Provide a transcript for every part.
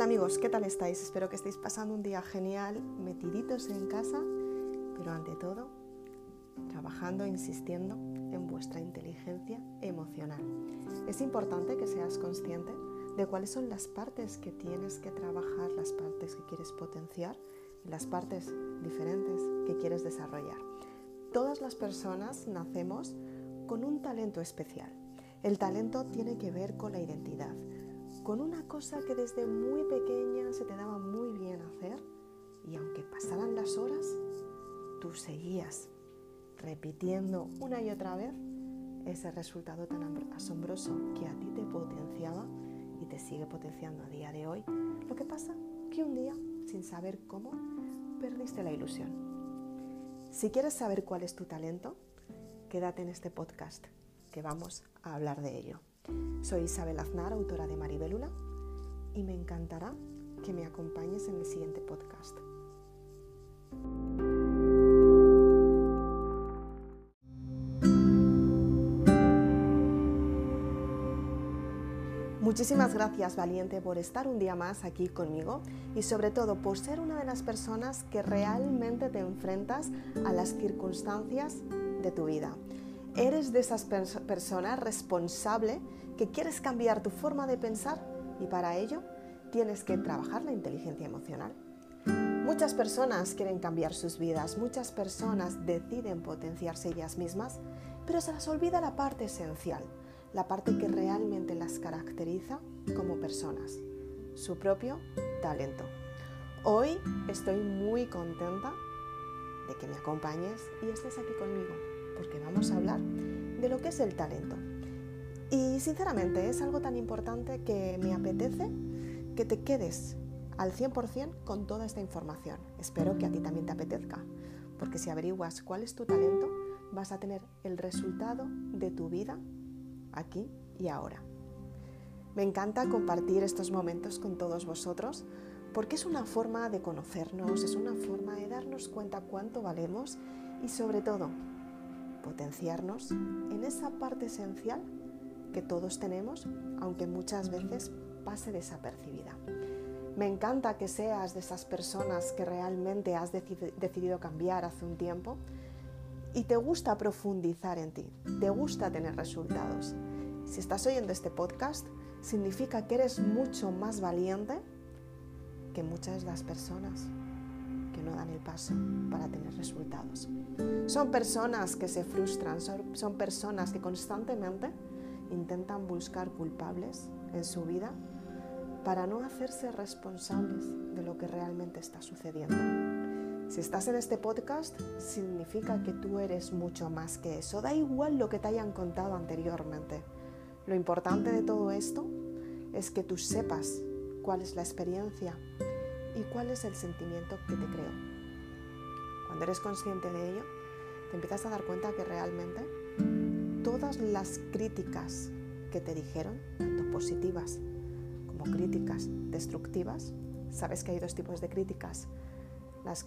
Hola amigos, ¿qué tal estáis? Espero que estéis pasando un día genial, metiditos en casa, pero ante todo, trabajando, insistiendo en vuestra inteligencia emocional. Es importante que seas consciente de cuáles son las partes que tienes que trabajar, las partes que quieres potenciar las partes diferentes que quieres desarrollar. Todas las personas nacemos con un talento especial. El talento tiene que ver con la identidad, con una cosa que desde muy pequeña se te daba muy bien hacer y aunque pasaran las horas, tú seguías repitiendo una y otra vez ese resultado tan asombroso que a ti te potenciaba y te sigue potenciando a día de hoy. Lo que pasa que un día, sin saber cómo, perdiste la ilusión. Si quieres saber cuál es tu talento, quédate en este podcast, que vamos a hablar de ello. Soy Isabel Aznar, autora de Maribelula, y me encantará que me acompañes en el siguiente podcast. Muchísimas gracias Valiente por estar un día más aquí conmigo y sobre todo por ser una de las personas que realmente te enfrentas a las circunstancias de tu vida. Eres de esas personas responsable que quieres cambiar tu forma de pensar y para ello tienes que trabajar la inteligencia emocional. Muchas personas quieren cambiar sus vidas, muchas personas deciden potenciarse ellas mismas, pero se las olvida la parte esencial, la parte que realmente las caracteriza como personas, su propio talento. Hoy estoy muy contenta de que me acompañes y estés aquí conmigo, a hablar de lo que es el talento. Y sinceramente es algo tan importante que me apetece que te quedes al 100% con toda esta información. Espero que a ti también te apetezca, porque si averiguas cuál es tu talento, vas a tener el resultado de tu vida aquí y ahora. Me encanta compartir estos momentos con todos vosotros porque es una forma de conocernos, es una forma de darnos cuenta cuánto valemos y sobre todo potenciarnos en esa parte esencial que todos tenemos, aunque muchas veces pase desapercibida. Me encanta que seas de esas personas que realmente has decidido cambiar hace un tiempo y te gusta profundizar en ti, te gusta tener resultados. Si estás oyendo este podcast, significa que eres mucho más valiente que muchas de las personas que no dan el paso para tener resultados. Son personas que se frustran, son, son personas que constantemente intentan buscar culpables en su vida para no hacerse responsables de lo que realmente está sucediendo. Si estás en este podcast, significa que tú eres mucho más que eso. Da igual lo que te hayan contado anteriormente. Lo importante de todo esto es que tú sepas cuál es la experiencia y cuál es el sentimiento que te creó. Cuando eres consciente de ello, te empiezas a dar cuenta que realmente todas las críticas que te dijeron, tanto positivas como críticas destructivas, sabes que hay dos tipos de críticas, las,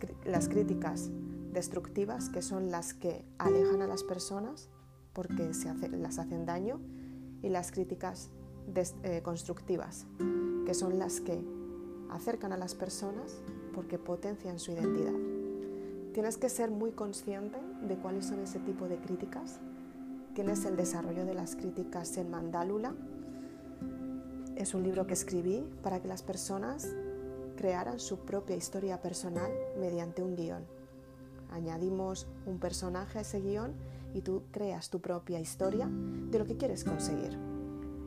críticas destructivas, que son las que alejan a las personas porque las hacen daño, y las críticas eh, constructivas, que son las que acercan a las personas porque potencian su identidad. Tienes que ser muy consciente de cuáles son ese tipo de críticas. Tienes el desarrollo de las críticas en Mandálula. Es un libro que escribí para que las personas crearan su propia historia personal mediante un guion. Añadimos un personaje a ese guion y tú creas tu propia historia de lo que quieres conseguir.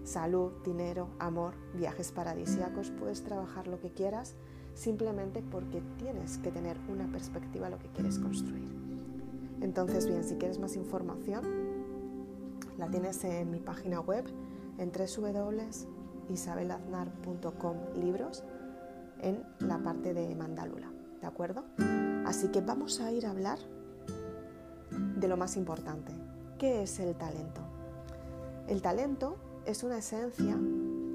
Salud, dinero, amor, viajes paradisíacos, puedes trabajar lo que quieras simplemente porque tienes que tener una perspectiva a lo que quieres construir. Entonces, bien, si quieres más información, la tienes en mi página web en www.isabelaznar.com libros en la parte de Mandálula, ¿de acuerdo? Así que vamos a ir a hablar de lo más importante. ¿Qué es el talento? El talento es una esencia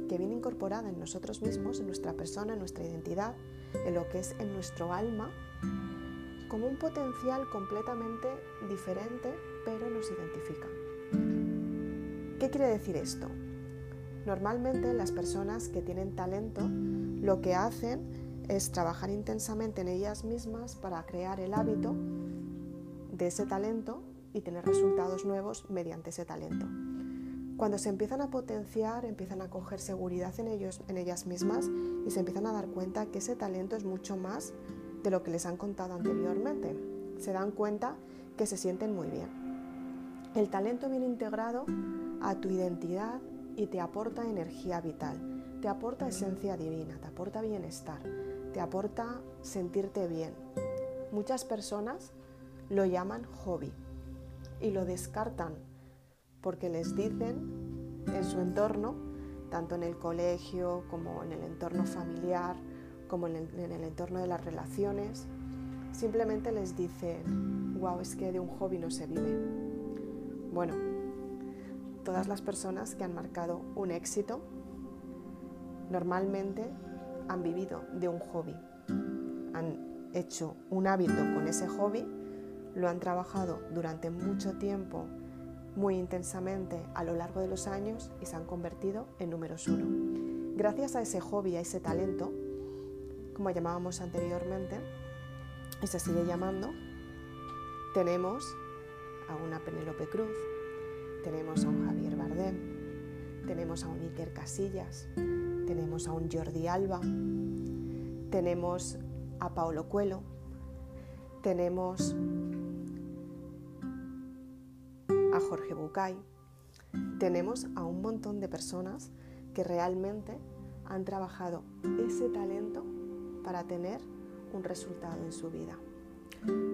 que viene incorporada en nosotros mismos, en nuestra persona, en nuestra identidad, en lo que es en nuestro alma, como un potencial completamente diferente, pero nos identifica. ¿Qué quiere decir esto? Normalmente las personas que tienen talento lo que hacen es trabajar intensamente en ellas mismas para crear el hábito de ese talento y tener resultados nuevos mediante ese talento. Cuando se empiezan a potenciar, empiezan a coger seguridad en, ellos, en ellas mismas y se empiezan a dar cuenta que ese talento es mucho más de lo que les han contado anteriormente. Se dan cuenta que se sienten muy bien. El talento viene integrado a tu identidad y te aporta energía vital, te aporta esencia divina, te aporta bienestar, te aporta sentirte bien. Muchas personas lo llaman hobby y lo descartan porque les dicen en su entorno, tanto en el colegio como en el entorno familiar, como en el, entorno de las relaciones, simplemente les dicen, wow, es que de un hobby no se vive. Bueno, todas las personas que han marcado un éxito normalmente han vivido de un hobby, han hecho un hábito con ese hobby, lo han trabajado durante mucho tiempo, muy intensamente a lo largo de los años y se han convertido en números uno. Gracias a ese hobby, a ese talento, como llamábamos anteriormente, y se sigue llamando, tenemos a una Penélope Cruz, tenemos a un Javier Bardem, tenemos a un Iker Casillas, tenemos a un Jordi Alba, tenemos a Paolo Cuelo, tenemos Jorge Bucay, tenemos a un montón de personas que realmente han trabajado ese talento para tener un resultado en su vida.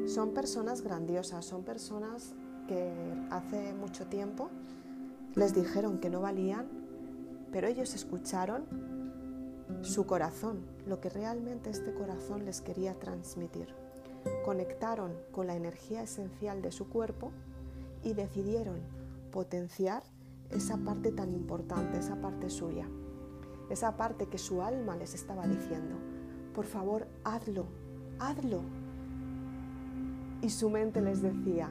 Son personas grandiosas, son personas que hace mucho tiempo les dijeron que no valían, pero ellos escucharon su corazón, lo que realmente este corazón les quería transmitir. Conectaron con la energía esencial de su cuerpo y decidieron potenciar esa parte tan importante, esa parte suya, esa parte que su alma les estaba diciendo, por favor, hazlo, hazlo. Y su mente les decía,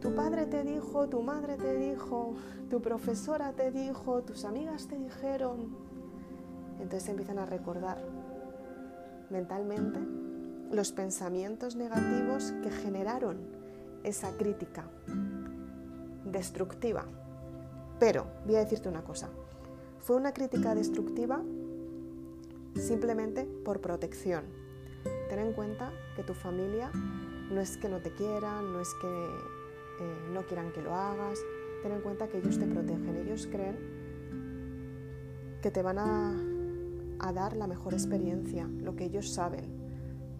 tu padre te dijo, tu madre te dijo, tu profesora te dijo, tus amigas te dijeron. Entonces empiezan a recordar mentalmente los pensamientos negativos que generaron esa crítica destructiva. Pero voy a decirte una cosa, fue una crítica destructiva simplemente por protección. Ten en cuenta que tu familia no es que no te quieran, no es que eh, no quieran que lo hagas. Ten en cuenta que ellos te protegen, ellos creen que te van a, a dar la mejor experiencia, lo que ellos saben.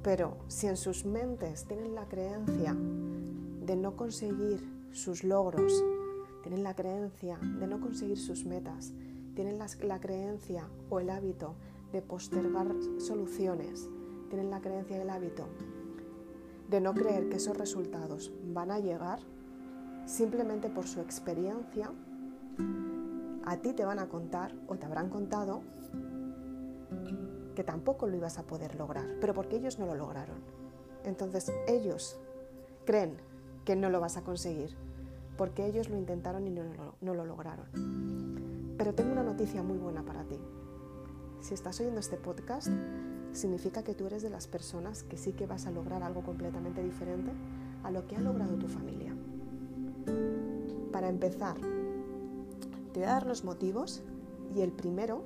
Pero si en sus mentes tienen la creencia de no conseguir sus logros, tienen la creencia de no conseguir sus metas, tienen la, creencia o el hábito de postergar soluciones, tienen la creencia y el hábito de no creer que esos resultados van a llegar, simplemente por su experiencia, a ti te van a contar o te habrán contado que tampoco lo ibas a poder lograr, pero porque ellos no lo lograron. Entonces ellos creen que no lo vas a conseguir, porque ellos lo intentaron y no lo, lograron. Pero tengo una noticia muy buena para ti. Si estás oyendo este podcast, significa que tú eres de las personas que sí que vas a lograr algo completamente diferente a lo que ha logrado tu familia. Para empezar, te voy a dar los motivos y el primero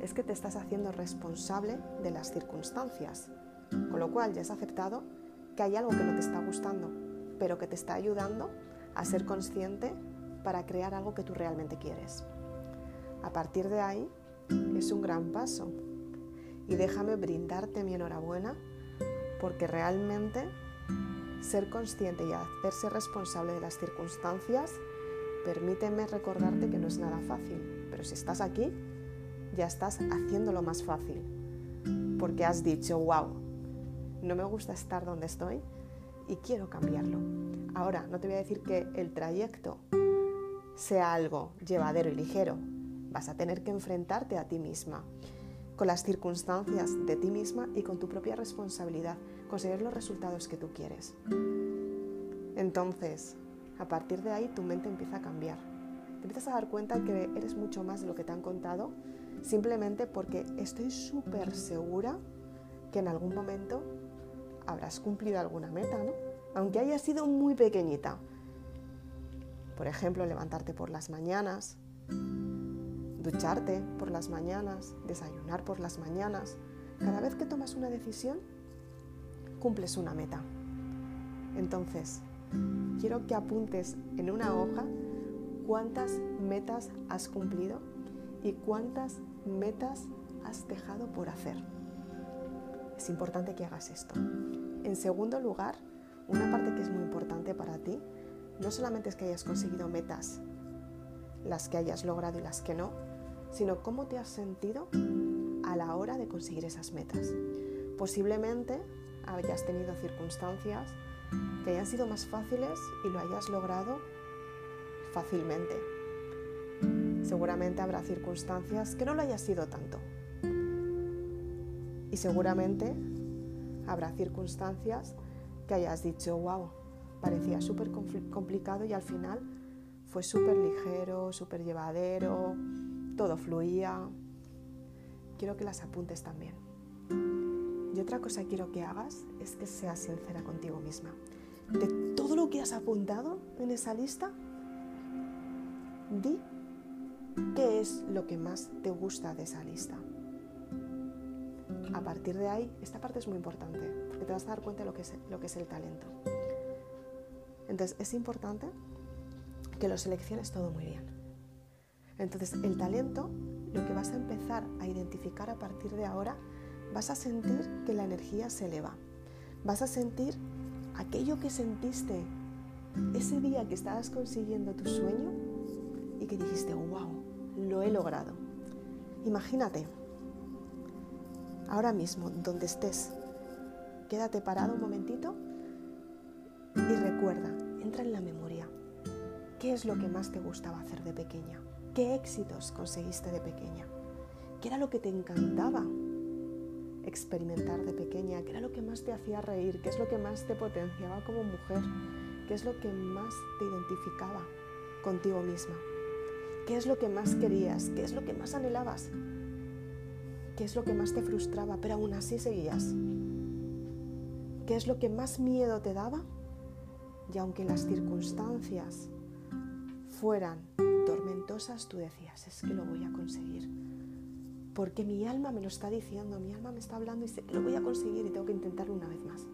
es que te estás haciendo responsable de las circunstancias, con lo cual ya has aceptado que hay algo que no te está gustando, pero que te está ayudando a ser consciente para crear algo que tú realmente quieres. A partir de ahí es un gran paso. Y déjame brindarte mi enhorabuena porque realmente ser consciente y hacerse responsable de las circunstancias, permíteme recordarte que no es nada fácil, pero si estás aquí, ya estás haciéndolo más fácil, porque has dicho, wow, no me gusta estar donde estoy y quiero cambiarlo. Ahora, no te voy a decir que el trayecto sea algo llevadero y ligero, vas a tener que enfrentarte a ti misma con las circunstancias de ti misma y con tu propia responsabilidad, conseguir los resultados que tú quieres. Entonces, a partir de ahí tu mente empieza a cambiar. Te empiezas a dar cuenta que eres mucho más de lo que te han contado, simplemente porque estoy súper segura que en algún momento habrás cumplido alguna meta, ¿no? Aunque haya sido muy pequeñita. Por ejemplo, levantarte por las mañanas, ducharte por las mañanas, desayunar por las mañanas. Cada vez que tomas una decisión, cumples una meta. Entonces, quiero que apuntes en una hoja cuántas metas has cumplido y cuántas metas has dejado por hacer. Es importante que hagas esto. En segundo lugar, una parte que es muy importante para ti, no solamente es que hayas conseguido metas, las que hayas logrado y las que no, sino cómo te has sentido a la hora de conseguir esas metas. Posiblemente hayas tenido circunstancias que hayan sido más fáciles y lo hayas logrado fácilmente. Seguramente habrá circunstancias que no lo hayas sido tanto. Y seguramente habrá circunstancias que hayas dicho, wow, parecía súper complicado y al final fue súper ligero, súper llevadero, todo fluía. Quiero que las apuntes también. Y otra cosa que quiero que hagas es que seas sincera contigo misma. De todo lo que has apuntado en esa lista, di qué es lo que más te gusta de esa lista. A partir de ahí, esta parte es muy importante, porque te vas a dar cuenta de lo que es, lo que es el talento. Entonces, es importante que lo selecciones todo muy bien. Entonces, el talento, lo que vas a empezar a identificar a partir de ahora, vas a sentir que la energía se eleva. Vas a sentir aquello que sentiste ese día que estabas consiguiendo tu sueño y que dijiste, wow, lo he logrado. Imagínate, ahora mismo, donde estés, quédate parado un momentito y recuerda, entra en la memoria, ¿qué es lo que más te gustaba hacer de pequeña? ¿Qué éxitos conseguiste de pequeña? ¿Qué era lo que te encantaba experimentar de pequeña? ¿Qué era lo que más te hacía reír? ¿Qué es lo que más te potenciaba como mujer? ¿Qué es lo que más te identificaba contigo misma? ¿Qué es lo que más querías? ¿Qué es lo que más anhelabas? ¿Qué es lo que más te frustraba, pero aún así seguías? ¿Qué es lo que más miedo te daba? Y aunque las circunstancias fueran tormentosas, tú decías, es que lo voy a conseguir. Porque mi alma me lo está diciendo, mi alma me está hablando y sé que lo voy a conseguir y tengo que intentarlo una vez más.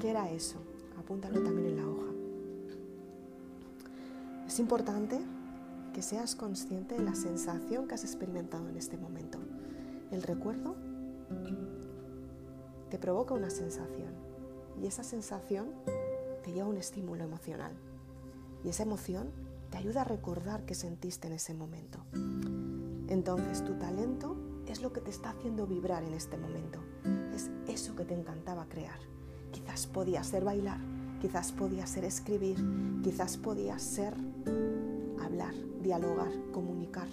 ¿Qué era eso? Apúntalo también en la hoja. Es importante que seas consciente de la sensación que has experimentado en este momento. El recuerdo te provoca una sensación y esa sensación te lleva un estímulo emocional y esa emoción te ayuda a recordar qué sentiste en ese momento. Entonces tu talento es lo que te está haciendo vibrar en este momento. Es eso que te encantaba crear. Quizás podía ser bailar, quizás podía ser escribir, quizás podía ser dialogar, comunicar.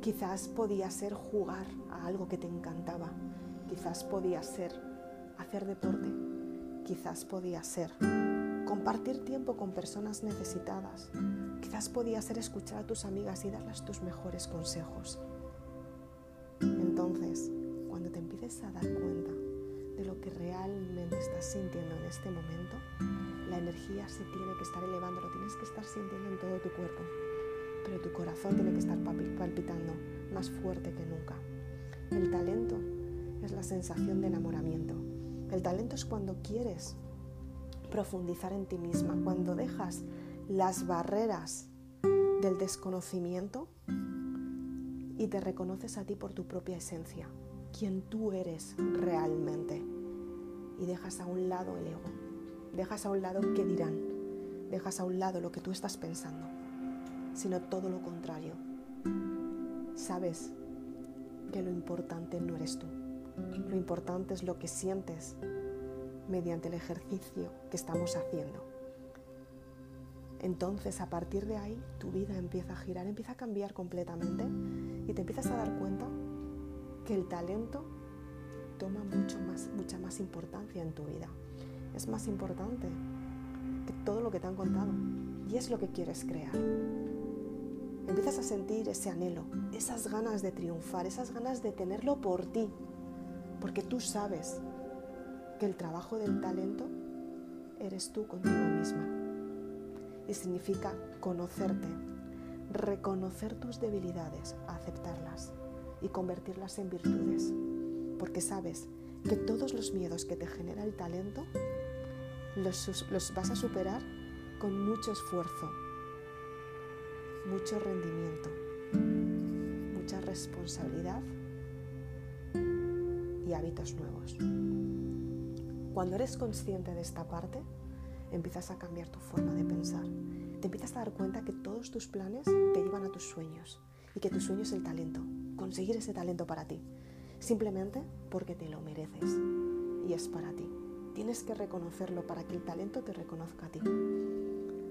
Quizás podía ser jugar a algo que te encantaba. Quizás podía ser hacer deporte. Quizás podía ser compartir tiempo con personas necesitadas. Quizás podía ser escuchar a tus amigas y darles tus mejores consejos. Entonces, cuando te empieces a dar cuenta de lo que realmente estás sintiendo en este momento, la energía se tiene que estar elevando, lo tienes que estar sintiendo en todo tu cuerpo, pero tu corazón tiene que estar palpitando más fuerte que nunca. El talento es la sensación de enamoramiento. El talento es cuando quieres profundizar en ti misma, cuando dejas las barreras del desconocimiento y te reconoces a ti por tu propia esencia, quien tú eres realmente, y dejas a un lado el ego Dejas a un lado qué dirán, dejas a un lado lo que tú estás pensando, sino todo lo contrario. Sabes que lo importante no eres tú, lo importante es lo que sientes mediante el ejercicio que estamos haciendo. Entonces, a partir de ahí, tu vida empieza a girar, empieza a cambiar completamente y te empiezas a dar cuenta que el talento toma mucho más, mucha más importancia en tu vida es más importante que todo lo que te han contado. y es lo que quieres crear. Empiezas a sentir ese anhelo, esas ganas de triunfar, esas ganas de tenerlo por ti, porque tú sabes que el trabajo del talento eres tú contigo misma. Y significa conocerte, reconocer tus debilidades, aceptarlas y convertirlas en virtudes, porque sabes que todos los miedos que te genera el talento los, vas a superar con mucho esfuerzo, mucho rendimiento, mucha responsabilidad y hábitos nuevos. Cuando eres consciente de esta parte, empiezas a cambiar tu forma de pensar. Te empiezas a dar cuenta que todos tus planes te llevan a tus sueños y que tu sueño es el talento, conseguir ese talento para ti, simplemente porque te lo mereces y es para ti. Tienes que reconocerlo para que el talento te reconozca a ti.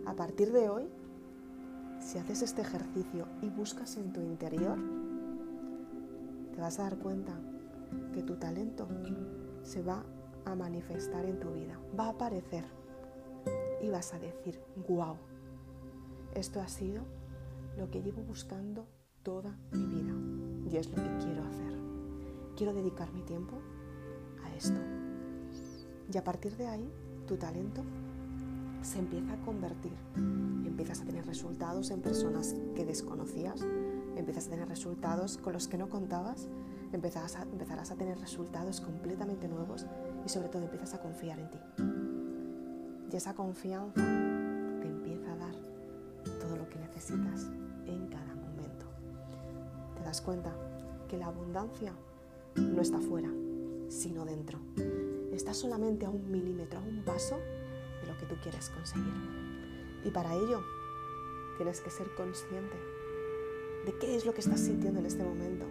A partir de hoy, si haces este ejercicio y buscas en tu interior, te vas a dar cuenta que tu talento se va a manifestar en tu vida, va a aparecer y vas a decir, wow, esto ha sido lo que llevo buscando toda mi vida y es lo que quiero hacer. Quiero dedicar mi tiempo a esto. Y a partir de ahí, tu talento se empieza a convertir. Empiezas a tener resultados en personas que desconocías, empiezas a tener resultados con los que no contabas, empezarás a, empezarás a tener resultados completamente nuevos y sobre todo empiezas a confiar en ti. Y esa confianza te empieza a dar todo lo que necesitas en cada momento. Te das cuenta que la abundancia no está fuera, sino dentro. Está solamente a un milímetro, a un paso de lo que tú quieres conseguir. Y para ello tienes que ser consciente de qué es lo que estás sintiendo en este momento.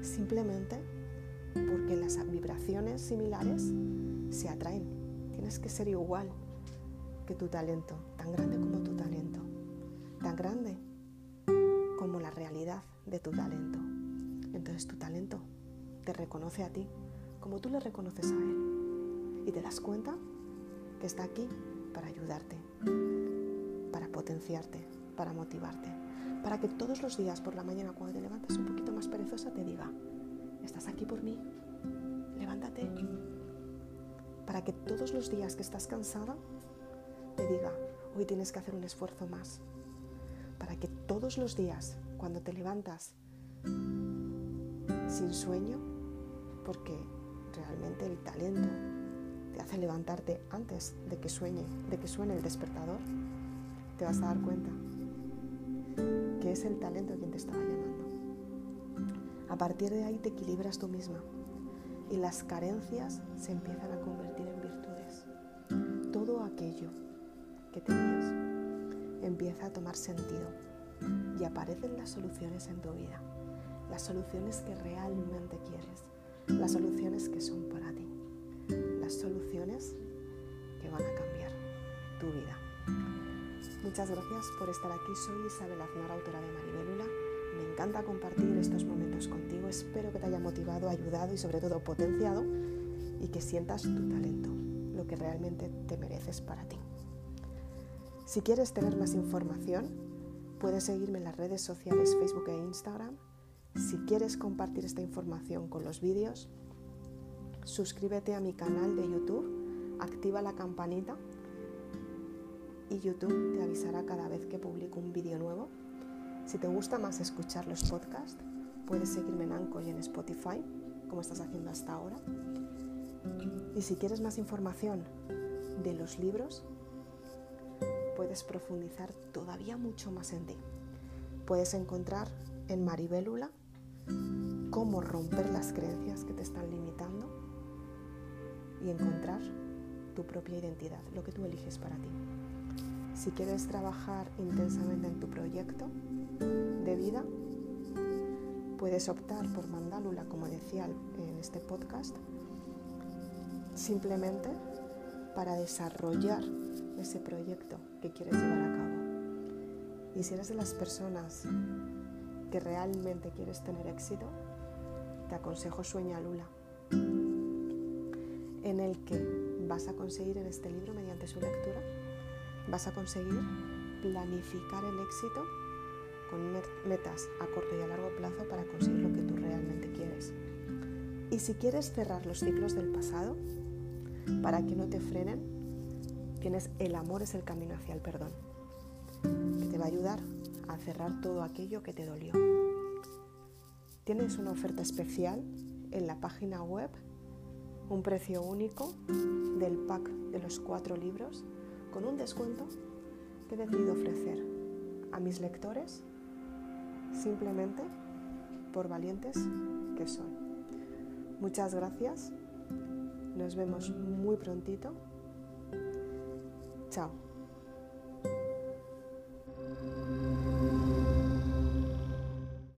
Simplemente porque las vibraciones similares se atraen. Tienes que ser igual que tu talento, tan grande como tu talento, tan grande como la realidad de tu talento. Entonces tu talento te reconoce a ti como tú le reconoces a él. Y te das cuenta que está aquí para ayudarte, para potenciarte, para motivarte, para que todos los días por la mañana cuando te levantas un poquito más perezosa te diga, estás aquí por mí, levántate. Para que todos los días que estás cansada te diga, hoy tienes que hacer un esfuerzo más. Para que todos los días cuando te levantas sin sueño, porque realmente el talento te hace levantarte antes de que sueñe, de que suene el despertador, te vas a dar cuenta que es el talento quien te estaba llamando. A partir de ahí te equilibras tú misma y las carencias se empiezan a convertir en virtudes. Todo aquello que tenías empieza a tomar sentido y aparecen las soluciones en tu vida, las soluciones que realmente quieres, las soluciones que son para soluciones que van a cambiar tu vida. Muchas gracias por estar aquí. Soy Isabel Aznar, autora de Maribelula me encanta compartir estos momentos contigo. Espero que te haya motivado, ayudado y sobre todo potenciado y que sientas tu talento, lo que realmente te mereces para ti. Si quieres tener más información, puedes seguirme en las redes sociales Facebook e Instagram. Si quieres compartir esta información con los vídeos, suscríbete a mi canal de YouTube, activa la campanita y YouTube te avisará cada vez que publico un vídeo nuevo si te gusta más escuchar los podcasts, puedes seguirme en Anchor y en Spotify, como estás haciendo hasta ahora. Y si quieres más información de los libros, puedes profundizar todavía mucho más en ti. Puedes encontrar en Maribélula cómo romper las creencias que te están limitando y encontrar tu propia identidad, lo que tú eliges para ti. Si quieres trabajar intensamente en tu proyecto, de vida, puedes optar por mandálula, como decía en este podcast, simplemente para desarrollar ese proyecto que quieres llevar a cabo. Y si eres de las personas que realmente quieres tener éxito, te aconsejo Sueña Lula, en el que vas a conseguir en este libro, mediante su lectura, vas a conseguir planificar el éxito con metas a corto y a largo plazo para conseguir lo que tú realmente quieres. Y si quieres cerrar los ciclos del pasado, para que no te frenen, tienes el amor es el camino hacia el perdón, que te va a ayudar a cerrar todo aquello que te dolió. Tienes una oferta especial en la página web, un precio único del pack de los cuatro libros con un descuento que he decidido ofrecer a mis lectores simplemente por valientes que son. Muchas gracias. Nos vemos muy prontito. Chao.